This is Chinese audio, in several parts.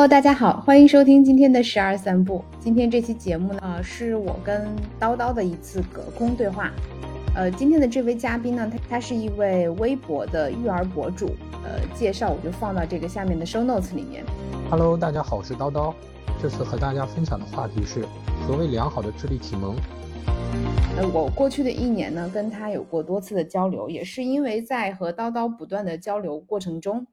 Hello，大家好，欢迎收听今天的十二散步。今天这期节目呢，是我跟叨叨的一次隔空对话。呃，今天的这位嘉宾呢，他他是一位微博的育儿博主。呃，介绍我就放到这个下面的 show notes 里面。Hello，大家好，我是叨叨。这次和大家分享的话题是何谓良好的智力启蒙。呃，我过去的一年呢，跟他有过多次的交流，也是因为在和叨叨不断的交流过程中。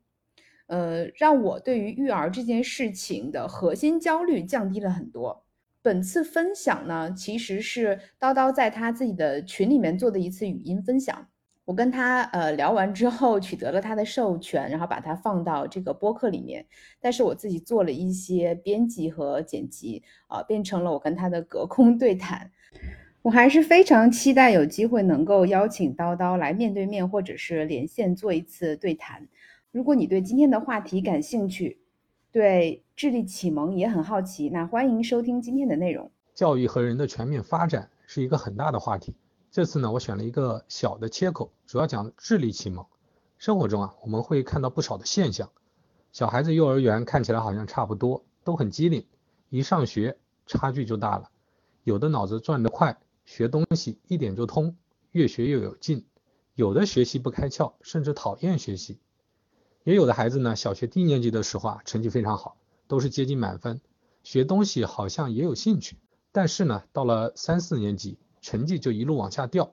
呃，让我对于育儿这件事情的核心焦虑降低了很多。本次分享呢，其实是叨叨在他自己的群里面做的一次语音分享。我跟他呃聊完之后，取得了他的授权，然后把它放到这个播客里面。但是我自己做了一些编辑和剪辑，啊，变成了我跟他的隔空对谈。我还是非常期待有机会能够邀请叨叨来面对面或者是连线做一次对谈。如果你对今天的话题感兴趣，对智力启蒙也很好奇，那欢迎收听今天的内容。教育和人的全面发展是一个很大的话题。这次呢，我选了一个小的切口，主要讲智力启蒙。生活中啊，我们会看到不少的现象。小孩子幼儿园看起来好像差不多，都很机灵，一上学差距就大了。有的脑子转得快，学东西一点就通，越学越有劲；有的学习不开窍，甚至讨厌学习。也有的孩子呢，小学低年级的时候啊，成绩非常好，都是接近满分，学东西好像也有兴趣。但是呢，到了三四年级，成绩就一路往下掉。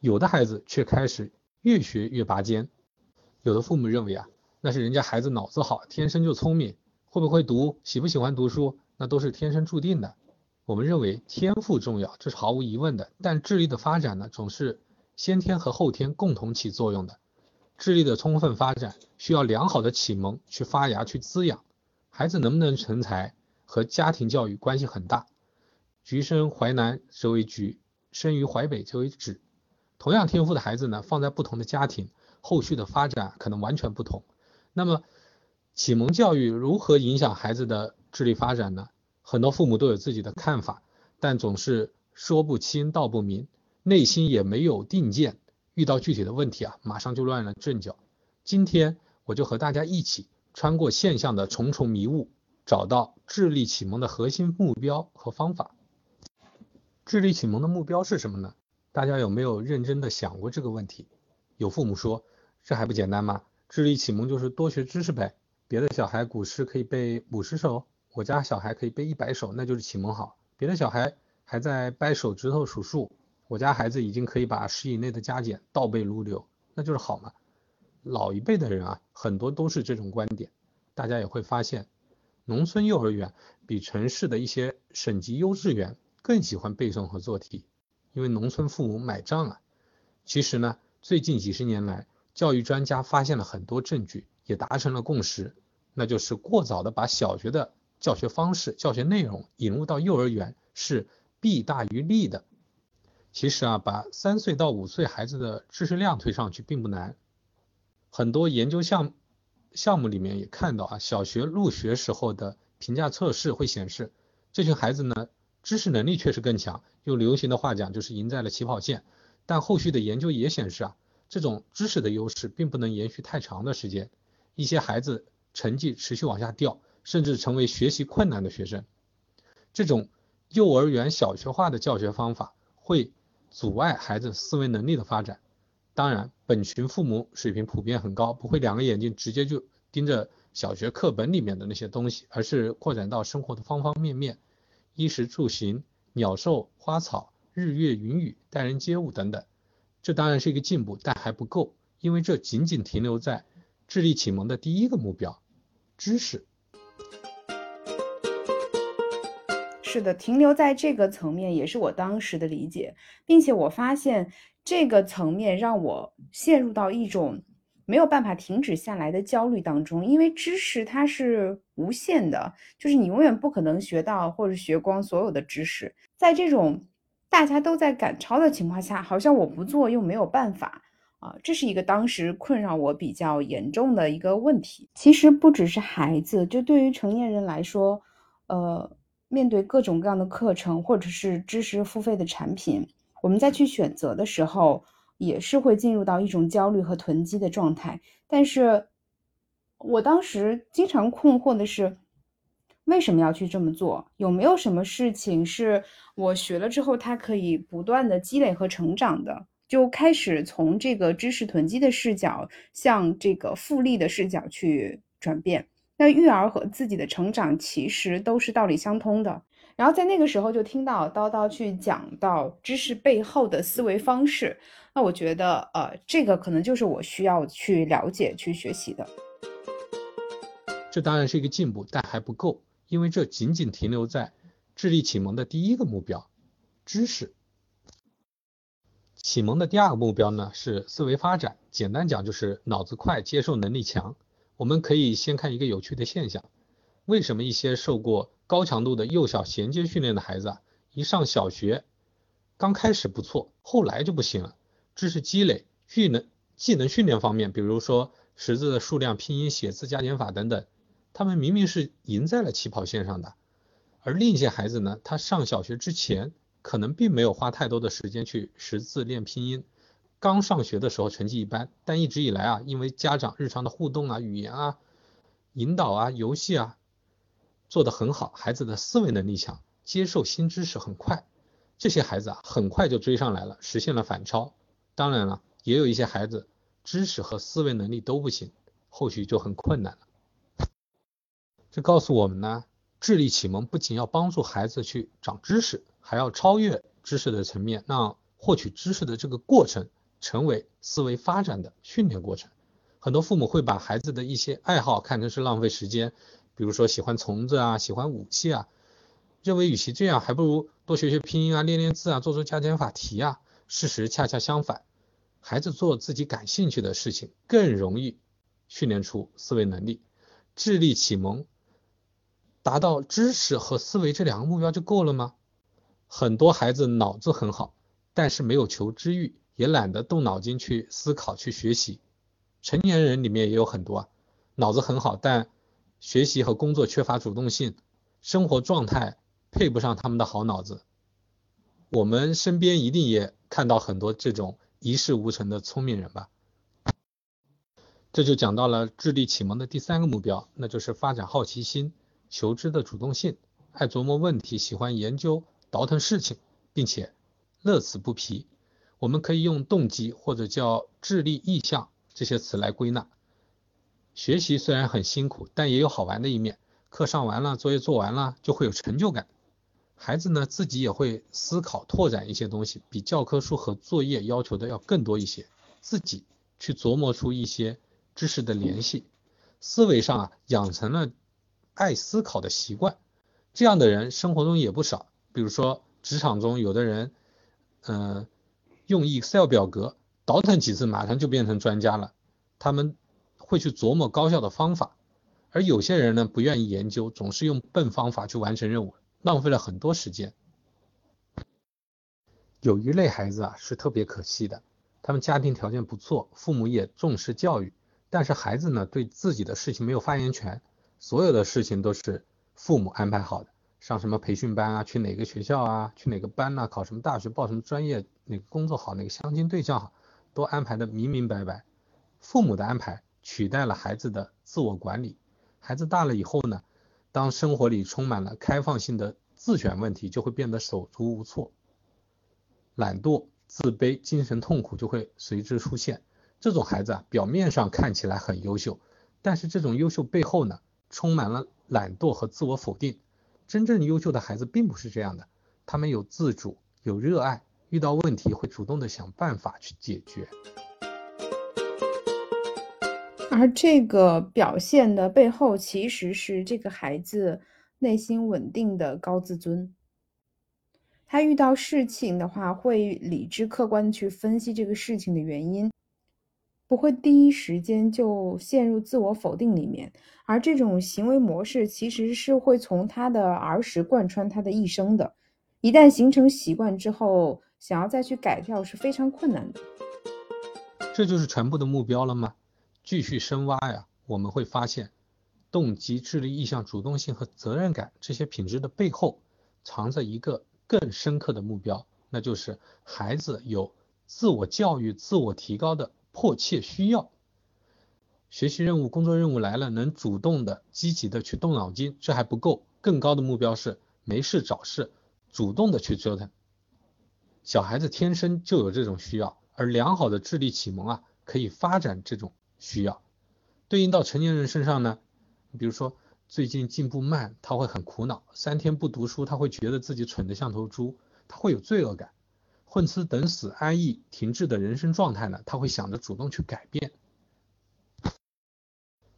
有的孩子却开始越学越拔尖。有的父母认为啊，那是人家孩子脑子好，天生就聪明，会不会读，喜不喜欢读书，那都是天生注定的。我们认为天赋重要，这是毫无疑问的。但智力的发展呢，总是先天和后天共同起作用的。智力的充分发展需要良好的启蒙去发芽去滋养，孩子能不能成才和家庭教育关系很大。橘生淮南则为橘，生于淮北则为枳。同样天赋的孩子呢，放在不同的家庭，后续的发展可能完全不同。那么启蒙教育如何影响孩子的智力发展呢？很多父母都有自己的看法，但总是说不清道不明，内心也没有定见。遇到具体的问题啊，马上就乱了阵脚。今天我就和大家一起穿过现象的重重迷雾，找到智力启蒙的核心目标和方法。智力启蒙的目标是什么呢？大家有没有认真的想过这个问题？有父母说，这还不简单吗？智力启蒙就是多学知识呗。别的小孩古诗可以背五十首，我家小孩可以背一百首，那就是启蒙好。别的小孩还在掰手指头数数。我家孩子已经可以把十以内的加减倒背如流，那就是好嘛。老一辈的人啊，很多都是这种观点。大家也会发现，农村幼儿园比城市的一些省级优质园更喜欢背诵和做题，因为农村父母买账啊。其实呢，最近几十年来，教育专家发现了很多证据，也达成了共识，那就是过早的把小学的教学方式、教学内容引入到幼儿园是弊大于利的。其实啊，把三岁到五岁孩子的知识量推上去并不难。很多研究项项目里面也看到啊，小学入学时候的评价测试会显示，这群孩子呢，知识能力确实更强。用流行的话讲，就是赢在了起跑线。但后续的研究也显示啊，这种知识的优势并不能延续太长的时间。一些孩子成绩持续往下掉，甚至成为学习困难的学生。这种幼儿园小学化的教学方法会。阻碍孩子思维能力的发展。当然，本群父母水平普遍很高，不会两个眼睛直接就盯着小学课本里面的那些东西，而是扩展到生活的方方面面，衣食住行、鸟兽花草、日月云雨、待人接物等等。这当然是一个进步，但还不够，因为这仅仅停留在智力启蒙的第一个目标——知识。是的，停留在这个层面也是我当时的理解，并且我发现这个层面让我陷入到一种没有办法停止下来的焦虑当中，因为知识它是无限的，就是你永远不可能学到或者学光所有的知识。在这种大家都在赶超的情况下，好像我不做又没有办法啊，这是一个当时困扰我比较严重的一个问题。其实不只是孩子，就对于成年人来说，呃。面对各种各样的课程或者是知识付费的产品，我们再去选择的时候，也是会进入到一种焦虑和囤积的状态。但是，我当时经常困惑的是，为什么要去这么做？有没有什么事情是我学了之后，它可以不断的积累和成长的？就开始从这个知识囤积的视角，向这个复利的视角去转变。那育儿和自己的成长其实都是道理相通的。然后在那个时候就听到叨叨去讲到知识背后的思维方式，那我觉得呃，这个可能就是我需要去了解、去学习的。这当然是一个进步，但还不够，因为这仅仅停留在智力启蒙的第一个目标——知识。启蒙的第二个目标呢是思维发展，简单讲就是脑子快、接受能力强。我们可以先看一个有趣的现象：为什么一些受过高强度的幼小衔接训练的孩子啊，一上小学，刚开始不错，后来就不行了？知识积累、技能技能训练方面，比如说识字的数量、拼音、写字、加减法等等，他们明明是赢在了起跑线上的，而另一些孩子呢，他上小学之前。可能并没有花太多的时间去识字练拼音，刚上学的时候成绩一般，但一直以来啊，因为家长日常的互动啊、语言啊、引导啊、游戏啊做得很好，孩子的思维能力强，接受新知识很快，这些孩子啊很快就追上来了，实现了反超。当然了，也有一些孩子知识和思维能力都不行，后续就很困难了。这告诉我们呢，智力启蒙不仅要帮助孩子去长知识。还要超越知识的层面，让获取知识的这个过程成为思维发展的训练过程。很多父母会把孩子的一些爱好看成是浪费时间，比如说喜欢虫子啊，喜欢武器啊，认为与其这样，还不如多学学拼音啊，练练字啊，做做加减法题啊。事实恰恰相反，孩子做自己感兴趣的事情更容易训练出思维能力。智力启蒙达到知识和思维这两个目标就够了吗？很多孩子脑子很好，但是没有求知欲，也懒得动脑筋去思考、去学习。成年人里面也有很多啊，脑子很好，但学习和工作缺乏主动性，生活状态配不上他们的好脑子。我们身边一定也看到很多这种一事无成的聪明人吧？这就讲到了智力启蒙的第三个目标，那就是发展好奇心、求知的主动性，爱琢磨问题，喜欢研究。倒腾事情，并且乐此不疲。我们可以用动机或者叫智力意向这些词来归纳。学习虽然很辛苦，但也有好玩的一面。课上完了，作业做完了，就会有成就感。孩子呢，自己也会思考拓展一些东西，比教科书和作业要求的要更多一些。自己去琢磨出一些知识的联系，思维上啊养成了爱思考的习惯。这样的人生活中也不少。比如说，职场中有的人，嗯，用 Excel 表格倒腾几次，马上就变成专家了。他们会去琢磨高效的方法，而有些人呢，不愿意研究，总是用笨方法去完成任务，浪费了很多时间。有一类孩子啊，是特别可惜的，他们家庭条件不错，父母也重视教育，但是孩子呢，对自己的事情没有发言权，所有的事情都是父母安排好的。上什么培训班啊？去哪个学校啊？去哪个班呐？考什么大学？报什么专业？哪个工作好？哪个相亲对象好？都安排的明明白白。父母的安排取代了孩子的自我管理。孩子大了以后呢，当生活里充满了开放性的自选问题，就会变得手足无措，懒惰、自卑、精神痛苦就会随之出现。这种孩子啊，表面上看起来很优秀，但是这种优秀背后呢，充满了懒惰和自我否定。真正优秀的孩子并不是这样的，他们有自主，有热爱，遇到问题会主动的想办法去解决。而这个表现的背后，其实是这个孩子内心稳定的高自尊。他遇到事情的话，会理智客观的去分析这个事情的原因。不会第一时间就陷入自我否定里面，而这种行为模式其实是会从他的儿时贯穿他的一生的。一旦形成习惯之后，想要再去改掉是非常困难的。这就是全部的目标了吗？继续深挖呀，我们会发现，动机、智力、意向、主动性和责任感这些品质的背后，藏着一个更深刻的目标，那就是孩子有自我教育、自我提高的。迫切需要学习任务、工作任务来了，能主动的、积极的去动脑筋，这还不够，更高的目标是没事找事，主动的去折腾。小孩子天生就有这种需要，而良好的智力启蒙啊，可以发展这种需要。对应到成年人身上呢，比如说最近进步慢，他会很苦恼；三天不读书，他会觉得自己蠢得像头猪，他会有罪恶感。混吃等死、安逸停滞的人生状态呢，他会想着主动去改变。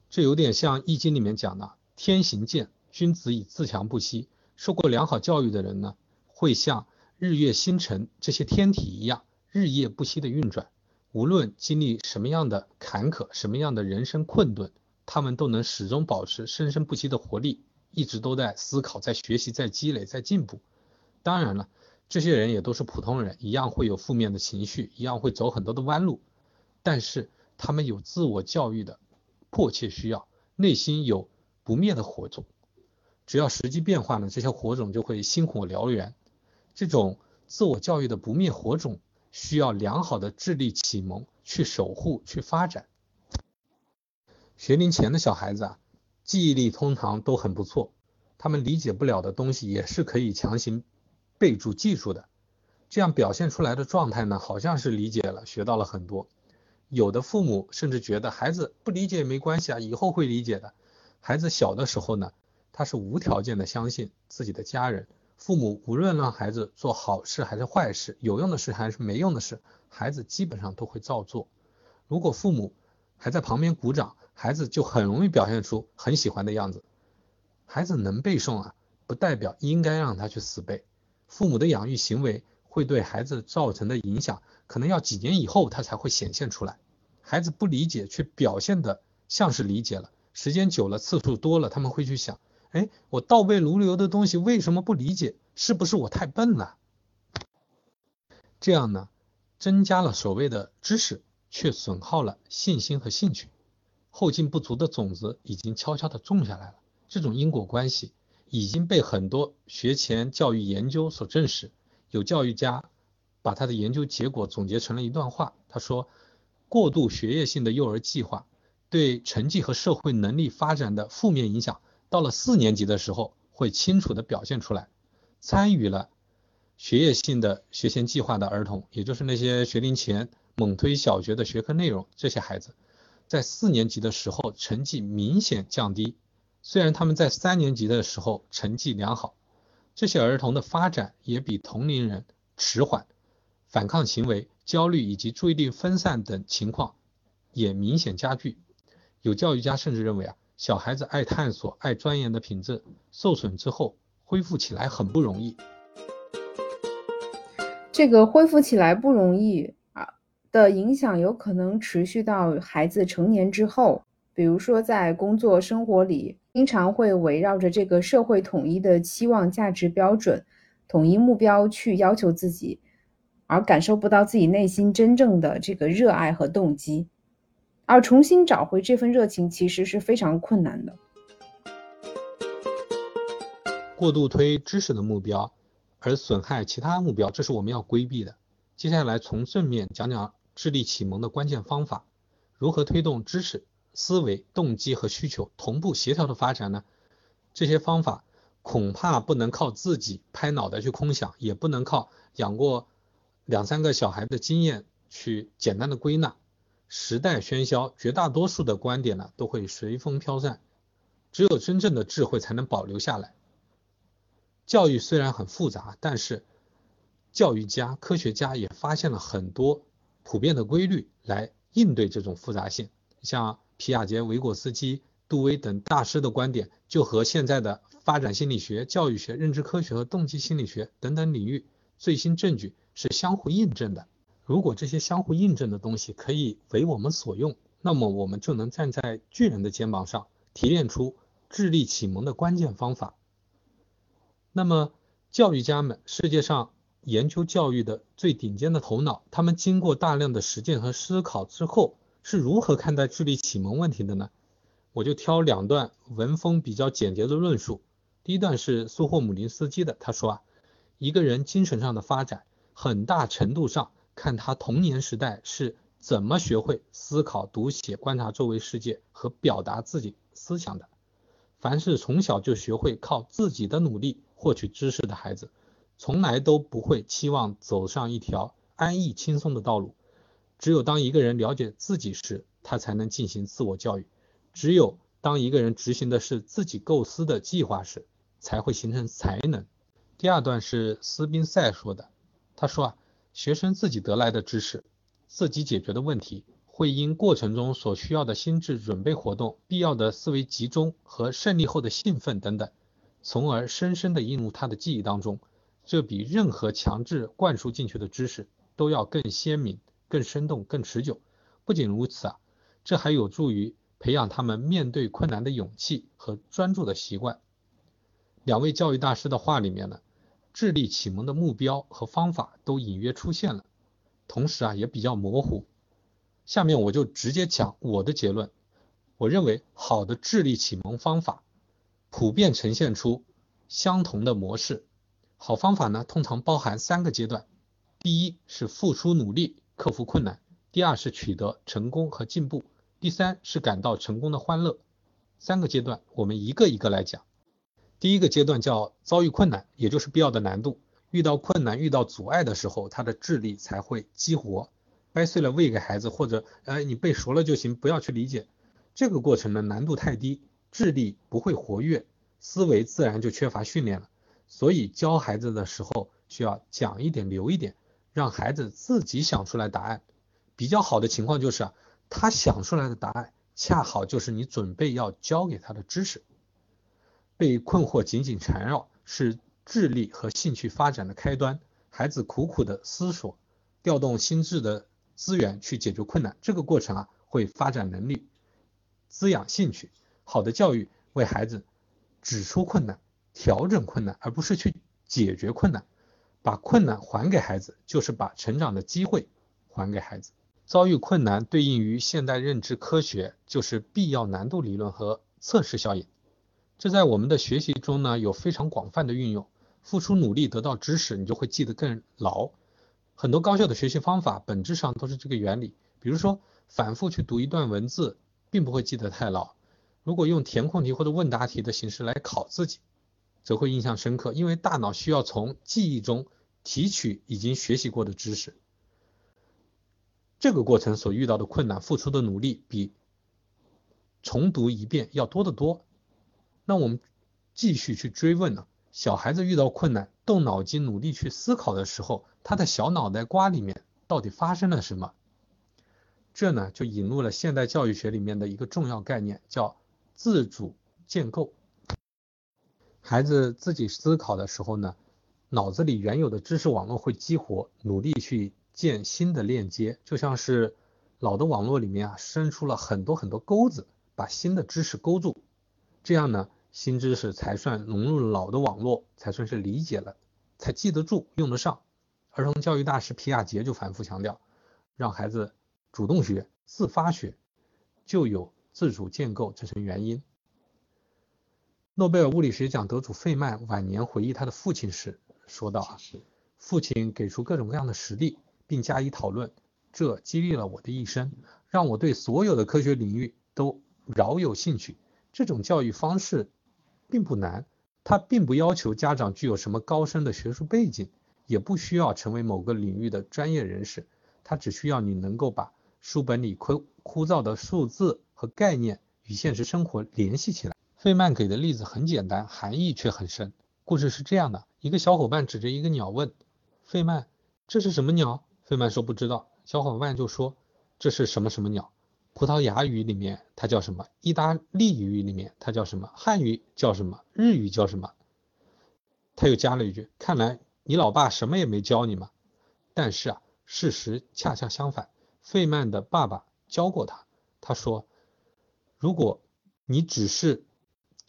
这有点像《易经》里面讲的“天行健，君子以自强不息”。受过良好教育的人呢，会像日月星辰这些天体一样，日夜不息的运转。无论经历什么样的坎坷、什么样的人生困顿，他们都能始终保持生生不息的活力，一直都在思考、在学习、在积累、在进步。当然了。这些人也都是普通人，一样会有负面的情绪，一样会走很多的弯路，但是他们有自我教育的迫切需要，内心有不灭的火种。只要时机变化呢，这些火种就会星火燎原。这种自我教育的不灭火种，需要良好的智力启蒙去守护、去发展。学龄前的小孩子啊，记忆力通常都很不错，他们理解不了的东西也是可以强行。备注记住的，这样表现出来的状态呢，好像是理解了，学到了很多。有的父母甚至觉得孩子不理解也没关系啊，以后会理解的。孩子小的时候呢，他是无条件的相信自己的家人，父母无论让孩子做好事还是坏事，有用的事还是没用的事，孩子基本上都会照做。如果父母还在旁边鼓掌，孩子就很容易表现出很喜欢的样子。孩子能背诵啊，不代表应该让他去死背。父母的养育行为会对孩子造成的影响，可能要几年以后他才会显现出来。孩子不理解却表现的像是理解了，时间久了，次数多了，他们会去想：哎，我倒背如流的东西为什么不理解？是不是我太笨了？这样呢，增加了所谓的知识，却损耗了信心和兴趣。后劲不足的种子已经悄悄的种下来了，这种因果关系。已经被很多学前教育研究所证实。有教育家把他的研究结果总结成了一段话，他说：“过度学业性的幼儿计划对成绩和社会能力发展的负面影响，到了四年级的时候会清楚地表现出来。参与了学业性的学前计划的儿童，也就是那些学龄前猛推小学的学科内容，这些孩子在四年级的时候成绩明显降低。”虽然他们在三年级的时候成绩良好，这些儿童的发展也比同龄人迟缓，反抗行为、焦虑以及注意力分散等情况也明显加剧。有教育家甚至认为啊，小孩子爱探索、爱钻研的品质受损之后，恢复起来很不容易。这个恢复起来不容易啊的影响，有可能持续到孩子成年之后。比如说，在工作生活里，经常会围绕着这个社会统一的期望价值标准、统一目标去要求自己，而感受不到自己内心真正的这个热爱和动机，而重新找回这份热情，其实是非常困难的。过度推知识的目标，而损害其他目标，这是我们要规避的。接下来从正面讲讲智力启蒙的关键方法，如何推动知识。思维、动机和需求同步协调的发展呢？这些方法恐怕不能靠自己拍脑袋去空想，也不能靠养过两三个小孩的经验去简单的归纳。时代喧嚣，绝大多数的观点呢都会随风飘散，只有真正的智慧才能保留下来。教育虽然很复杂，但是教育家、科学家也发现了很多普遍的规律来应对这种复杂性，像。皮亚杰、维果斯基、杜威等大师的观点，就和现在的发展心理学、教育学、认知科学和动机心理学等等领域最新证据是相互印证的。如果这些相互印证的东西可以为我们所用，那么我们就能站在巨人的肩膀上，提炼出智力启蒙的关键方法。那么，教育家们，世界上研究教育的最顶尖的头脑，他们经过大量的实践和思考之后。是如何看待智力启蒙问题的呢？我就挑两段文风比较简洁的论述。第一段是苏霍姆林斯基的，他说啊，一个人精神上的发展，很大程度上看他童年时代是怎么学会思考、读写、观察周围世界和表达自己思想的。凡是从小就学会靠自己的努力获取知识的孩子，从来都不会期望走上一条安逸轻松的道路。只有当一个人了解自己时，他才能进行自我教育；只有当一个人执行的是自己构思的计划时，才会形成才能。第二段是斯宾塞说的，他说啊，学生自己得来的知识，自己解决的问题。会因过程中所需要的心智准备活动、必要的思维集中和胜利后的兴奋等等，从而深深地印入他的记忆当中。这比任何强制灌输进去的知识都要更鲜明、更生动、更持久。不仅如此啊，这还有助于培养他们面对困难的勇气和专注的习惯。两位教育大师的话里面呢，智力启蒙的目标和方法都隐约出现了，同时啊也比较模糊。下面我就直接讲我的结论。我认为好的智力启蒙方法普遍呈现出相同的模式。好方法呢，通常包含三个阶段：第一是付出努力克服困难；第二是取得成功和进步；第三是感到成功的欢乐。三个阶段我们一个一个来讲。第一个阶段叫遭遇困难，也就是必要的难度。遇到困难、遇到阻碍的时候，他的智力才会激活。掰碎了喂给孩子，或者哎你背熟了就行，不要去理解。这个过程呢难度太低，智力不会活跃，思维自然就缺乏训练了。所以教孩子的时候需要讲一点留一点，让孩子自己想出来答案。比较好的情况就是啊，他想出来的答案恰好就是你准备要教给他的知识。被困惑紧紧缠绕是智力和兴趣发展的开端。孩子苦苦的思索，调动心智的。资源去解决困难，这个过程啊会发展能力，滋养兴趣。好的教育为孩子指出困难，调整困难，而不是去解决困难。把困难还给孩子，就是把成长的机会还给孩子。遭遇困难对应于现代认知科学，就是必要难度理论和测试效应。这在我们的学习中呢有非常广泛的运用。付出努力得到知识，你就会记得更牢。很多高效的学习方法本质上都是这个原理。比如说，反复去读一段文字，并不会记得太牢。如果用填空题或者问答题的形式来考自己，则会印象深刻，因为大脑需要从记忆中提取已经学习过的知识。这个过程所遇到的困难，付出的努力比重读一遍要多得多。那我们继续去追问呢？小孩子遇到困难，动脑筋努力去思考的时候，他的小脑袋瓜里面到底发生了什么？这呢就引入了现代教育学里面的一个重要概念，叫自主建构。孩子自己思考的时候呢，脑子里原有的知识网络会激活，努力去建新的链接，就像是老的网络里面啊伸出了很多很多钩子，把新的知识勾住，这样呢。新知识才算融入老的网络，才算是理解了，才记得住、用得上。儿童教育大师皮亚杰就反复强调，让孩子主动学、自发学，就有自主建构这层原因。诺贝尔物理学奖得主费曼晚年回忆他的父亲时说道：“啊，父亲给出各种各样的实例，并加以讨论，这激励了我的一生，让我对所有的科学领域都饶有兴趣。这种教育方式。”并不难，它并不要求家长具有什么高深的学术背景，也不需要成为某个领域的专业人士，它只需要你能够把书本里枯枯燥的数字和概念与现实生活联系起来。费曼给的例子很简单，含义却很深。故事是这样的：一个小伙伴指着一个鸟问费曼：“这是什么鸟？”费曼说：“不知道。”小伙伴就说：“这是什么什么鸟？”葡萄牙语里面它叫什么？意大利语里面它叫什么？汉语叫什么？日语叫什么？他又加了一句：“看来你老爸什么也没教你嘛。”但是啊，事实恰恰相反。费曼的爸爸教过他。他说：“如果你只是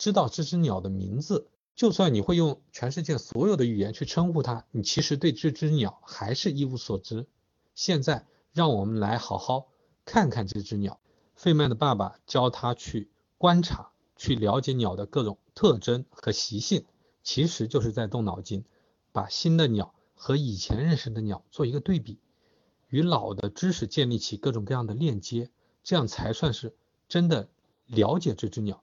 知道这只鸟的名字，就算你会用全世界所有的语言去称呼它，你其实对这只鸟还是一无所知。现在让我们来好好。”看看这只鸟，费曼的爸爸教他去观察，去了解鸟的各种特征和习性，其实就是在动脑筋，把新的鸟和以前认识的鸟做一个对比，与老的知识建立起各种各样的链接，这样才算是真的了解这只鸟。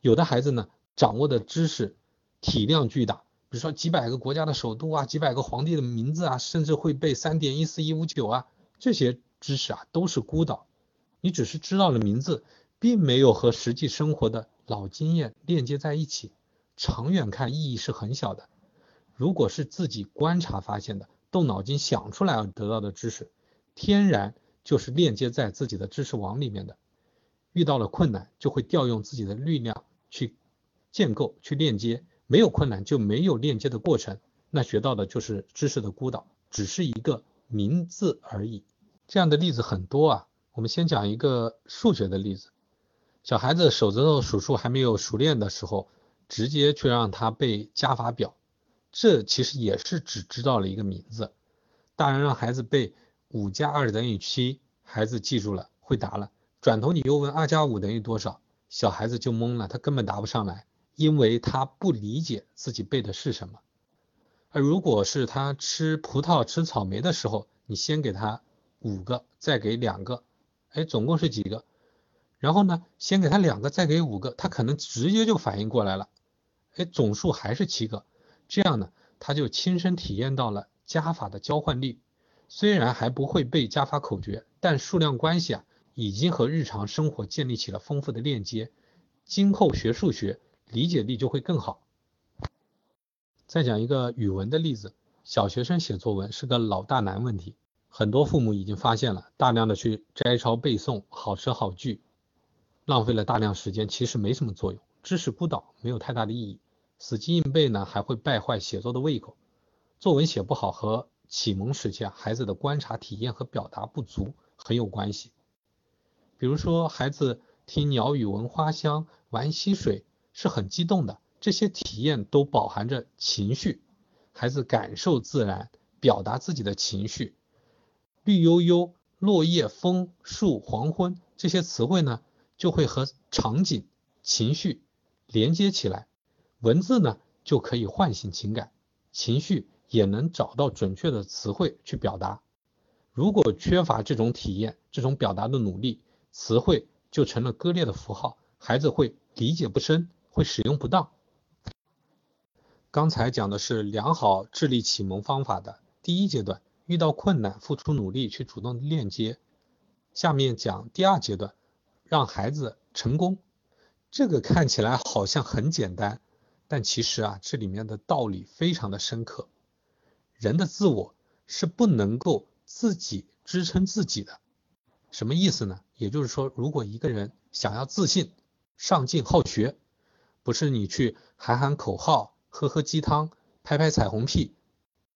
有的孩子呢，掌握的知识体量巨大，比如说几百个国家的首都啊，几百个皇帝的名字啊，甚至会背三点一四一五九啊，这些知识啊都是孤岛，你只是知道了名字，并没有和实际生活的老经验链接在一起，长远看意义是很小的。如果是自己观察发现的，动脑筋想出来而得到的知识，天然就是链接在自己的知识网里面的。遇到了困难，就会调用自己的力量去建构、去链接。没有困难就没有链接的过程，那学到的就是知识的孤岛，只是一个名字而已。这样的例子很多啊。我们先讲一个数学的例子：小孩子手指头数数还没有熟练的时候，直接去让他背加法表。这其实也是只知道了一个名字。大人让孩子背五加二等于七，孩子记住了，会答了。转头你又问二加五等于多少，小孩子就懵了，他根本答不上来，因为他不理解自己背的是什么。而如果是他吃葡萄、吃草莓的时候，你先给他五个，再给两个，哎，总共是几个？然后呢，先给他两个，再给五个，他可能直接就反应过来了，哎，总数还是七个。这样呢，他就亲身体验到了加法的交换力。虽然还不会背加法口诀，但数量关系啊，已经和日常生活建立起了丰富的链接。今后学数学，理解力就会更好。再讲一个语文的例子，小学生写作文是个老大难问题，很多父母已经发现了，大量的去摘抄背诵好词好句，浪费了大量时间，其实没什么作用，知识孤岛，没有太大的意义。死记硬背呢，还会败坏写作的胃口。作文写不好和启蒙时期啊孩子的观察体验和表达不足很有关系。比如说，孩子听鸟语闻花香、玩溪水是很激动的，这些体验都饱含着情绪。孩子感受自然，表达自己的情绪。绿油油、落叶、枫树、黄昏这些词汇呢，就会和场景、情绪连接起来。文字呢就可以唤醒情感，情绪也能找到准确的词汇去表达。如果缺乏这种体验，这种表达的努力，词汇就成了割裂的符号，孩子会理解不深，会使用不当。刚才讲的是良好智力启蒙方法的第一阶段，遇到困难付出努力去主动链接。下面讲第二阶段，让孩子成功。这个看起来好像很简单。但其实啊，这里面的道理非常的深刻。人的自我是不能够自己支撑自己的。什么意思呢？也就是说，如果一个人想要自信、上进、好学，不是你去喊喊口号、喝喝鸡汤、拍拍彩虹屁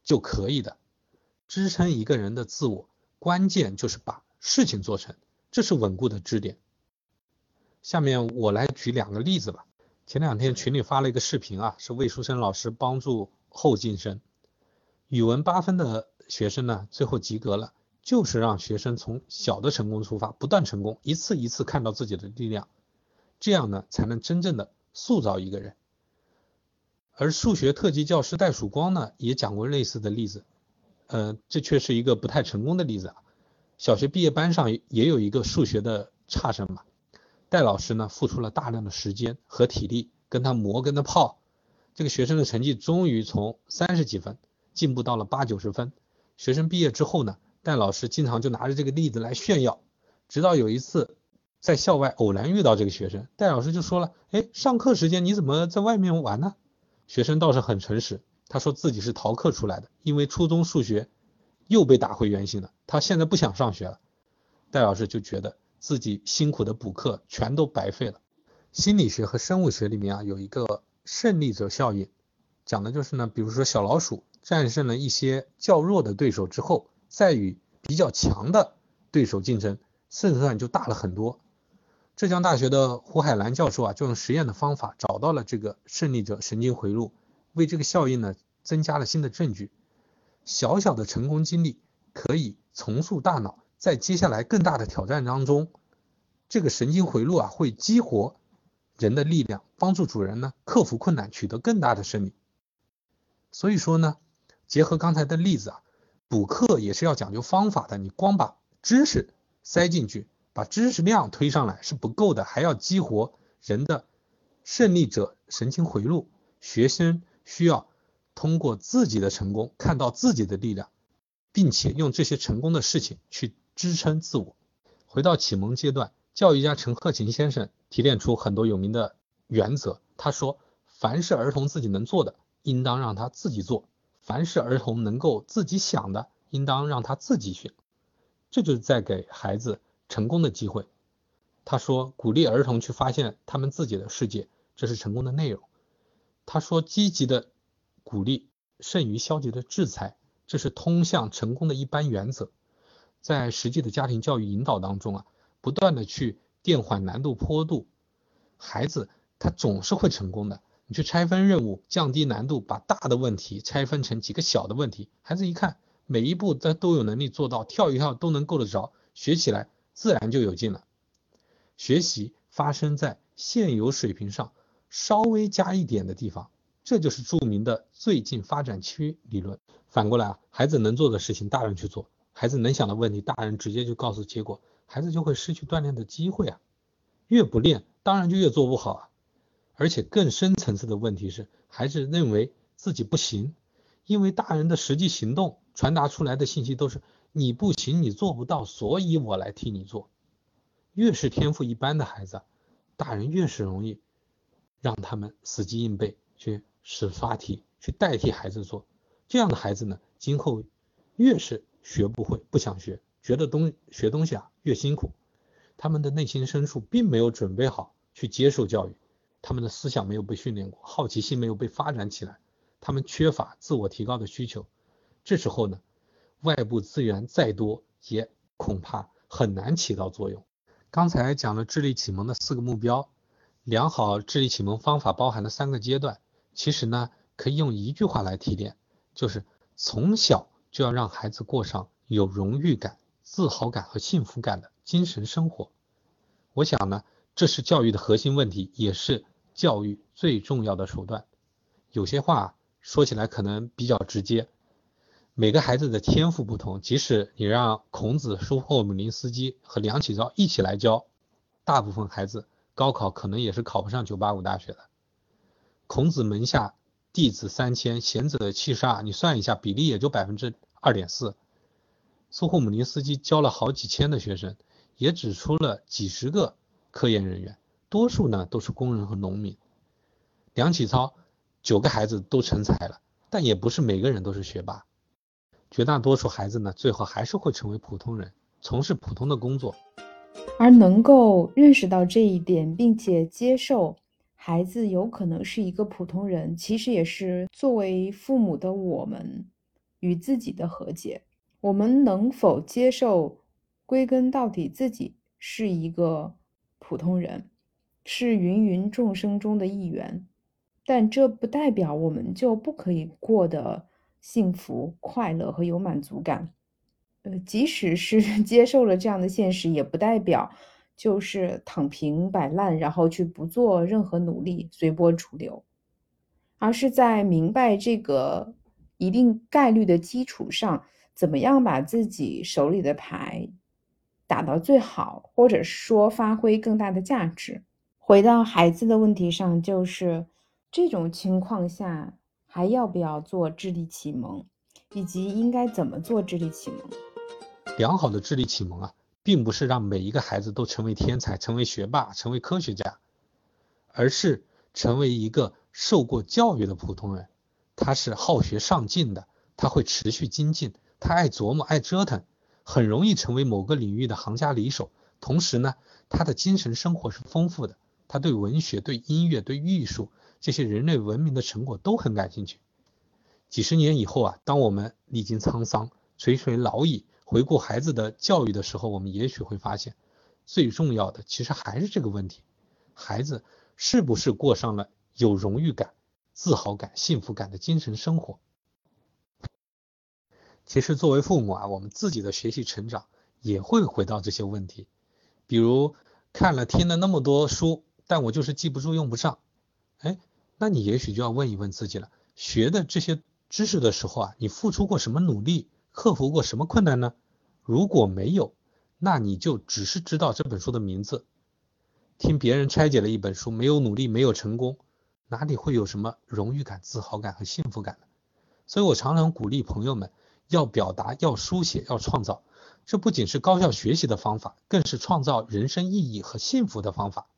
就可以的。支撑一个人的自我，关键就是把事情做成，这是稳固的支点。下面我来举两个例子吧。前两天群里发了一个视频啊，是魏书生老师帮助后进生，语文八分的学生呢，最后及格了，就是让学生从小的成功出发，不断成功，一次一次看到自己的力量，这样呢，才能真正的塑造一个人。而数学特级教师戴曙光呢，也讲过类似的例子，呃，这却是一个不太成功的例子啊。小学毕业班上也有一个数学的差生嘛。戴老师呢，付出了大量的时间和体力，跟他磨，跟他泡，这个学生的成绩终于从三十几分进步到了八九十分。学生毕业之后呢，戴老师经常就拿着这个例子来炫耀。直到有一次在校外偶然遇到这个学生，戴老师就说了：“哎，上课时间你怎么在外面玩呢？”学生倒是很诚实，他说自己是逃课出来的，因为初中数学又被打回原形了，他现在不想上学了。戴老师就觉得。自己辛苦的补课全都白费了。心理学和生物学里面啊有一个胜利者效应，讲的就是呢，比如说小老鼠战胜了一些较弱的对手之后，再与比较强的对手竞争，胜算就大了很多。浙江大学的胡海兰教授啊，就用实验的方法找到了这个胜利者神经回路，为这个效应呢增加了新的证据。小小的成功经历可以重塑大脑。在接下来更大的挑战当中，这个神经回路啊会激活人的力量，帮助主人呢克服困难，取得更大的胜利。所以说呢，结合刚才的例子啊，补课也是要讲究方法的。你光把知识塞进去，把知识量推上来是不够的，还要激活人的胜利者神情回路，学生需要通过自己的成功看到自己的力量，并且用这些成功的事情去支撑自我。回到启蒙阶段，教育家陈鹤琴先生提炼出很多有名的原则。他说：“凡是儿童自己能做的，应当让他自己做；凡是儿童能够自己想的，应当让他自己选。”这就是在给孩子成功的机会。他说：“鼓励儿童去发现他们自己的世界，这是成功的内容。”他说：“积极的鼓励胜于消极的制裁，这是通向成功的一般原则。”在实际的家庭教育引导当中啊，不断的去变缓难度坡度，孩子他总是会成功的。你去拆分任务，降低难度，把大的问题拆分成几个小的问题，孩子一看每一步他都有能力做到，跳一跳都能够得着，学起来自然就有劲了。学习发生在现有水平上稍微加一点的地方，这就是著名的最近发展区理论。反过来啊，孩子能做的事情，大人去做。孩子能想的问题，大人直接就告诉结果，孩子就会失去锻炼的机会啊。越不练，当然就越做不好啊。而且更深层次的问题是，孩子认为自己不行，因为大人的实际行动传达出来的信息都是你不行，你做不到，所以我来替你做。越是天赋一般的孩子，大人越是容易让他们死记硬背，去使刷题，去代替孩子做。这样的孩子呢，今后越是。学不会，不想学，觉得东学东西啊越辛苦，他们的内心深处并没有准备好去接受教育，他们的思想没有被训练过，好奇心没有被发展起来，他们缺乏自我提高的需求，这时候呢，外部资源再多也恐怕很难起到作用。刚才讲了智力启蒙的四个目标，良好智力启蒙方法包含的三个阶段，其实呢可以用一句话来提炼，就是从小。就要让孩子过上有荣誉感、自豪感和幸福感的精神生活。我想呢，这是教育的核心问题，也是教育最重要的手段。有些话说起来可能比较直接，每个孩子的天赋不同，即使你让孔子、苏霍姆林斯基和梁启超一起来教，大部分孩子高考可能也是考不上985大学的。孔子门下。弟子三千，贤者七十二，你算一下，比例也就百分之二点四。苏霍姆林斯基教了好几千的学生，也只出了几十个科研人员，多数呢都是工人和农民。梁启超九个孩子都成才了，但也不是每个人都是学霸，绝大多数孩子呢最后还是会成为普通人，从事普通的工作。而能够认识到这一点，并且接受。孩子有可能是一个普通人，其实也是作为父母的我们与自己的和解。我们能否接受，归根到底自己是一个普通人，是芸芸众生中的一员？但这不代表我们就不可以过得幸福、快乐和有满足感。呃，即使是 接受了这样的现实，也不代表。就是躺平摆烂，然后去不做任何努力，随波逐流，而是在明白这个一定概率的基础上，怎么样把自己手里的牌打到最好，或者说发挥更大的价值。回到孩子的问题上，就是这种情况下还要不要做智力启蒙，以及应该怎么做智力启蒙？良好的智力启蒙啊。并不是让每一个孩子都成为天才、成为学霸、成为科学家，而是成为一个受过教育的普通人。他是好学上进的，他会持续精进，他爱琢磨、爱折腾，很容易成为某个领域的行家里手。同时呢，他的精神生活是丰富的，他对文学、对音乐、对艺术这些人类文明的成果都很感兴趣。几十年以后啊，当我们历经沧桑、垂垂老矣。回顾孩子的教育的时候，我们也许会发现，最重要的其实还是这个问题：孩子是不是过上了有荣誉感、自豪感、幸福感的精神生活？其实作为父母啊，我们自己的学习成长也会回到这些问题。比如看了听了那么多书，但我就是记不住、用不上。哎，那你也许就要问一问自己了：学的这些知识的时候啊，你付出过什么努力？克服过什么困难呢？如果没有，那你就只是知道这本书的名字。听别人拆解了一本书，没有努力，没有成功，哪里会有什么荣誉感、自豪感和幸福感呢？所以我常常鼓励朋友们要表达、要书写、要创造。这不仅是高效学习的方法，更是创造人生意义和幸福的方法。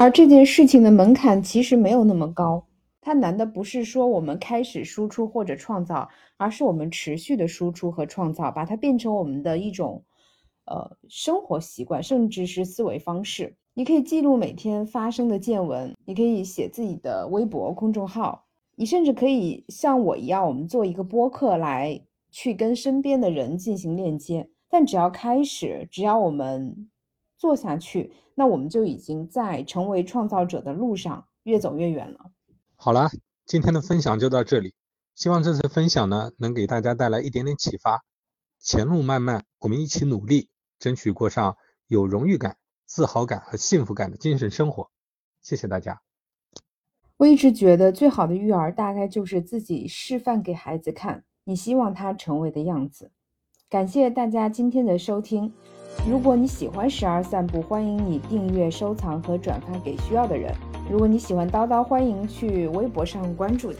而这件事情的门槛其实没有那么高，它难的不是说我们开始输出或者创造，而是我们持续的输出和创造，把它变成我们的一种。呃，生活习惯，甚至是思维方式，你可以记录每天发生的见闻，你可以写自己的微博公众号，你甚至可以像我一样，我们做一个播客来去跟身边的人进行链接。但只要开始，只要我们做下去，那我们就已经在成为创造者的路上越走越远了。好了，今天的分享就到这里，希望这次分享呢能给大家带来一点点启发。前路漫漫，我们一起努力。争取过上有荣誉感、自豪感和幸福感的精神生活。谢谢大家。我一直觉得，最好的育儿大概就是自己示范给孩子看，你希望他成为的样子。感谢大家今天的收听。如果你喜欢十二散步，欢迎你订阅、收藏和转发给需要的人。如果你喜欢叨叨，欢迎去微博上关注他。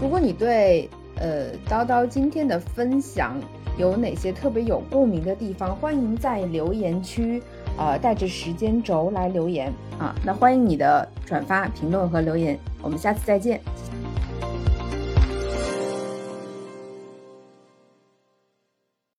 如果你对呃叨叨今天的分享，有哪些特别有共鸣的地方？欢迎在留言区，呃，带着时间轴来留言啊。那欢迎你的转发、评论和留言。我们下次再见。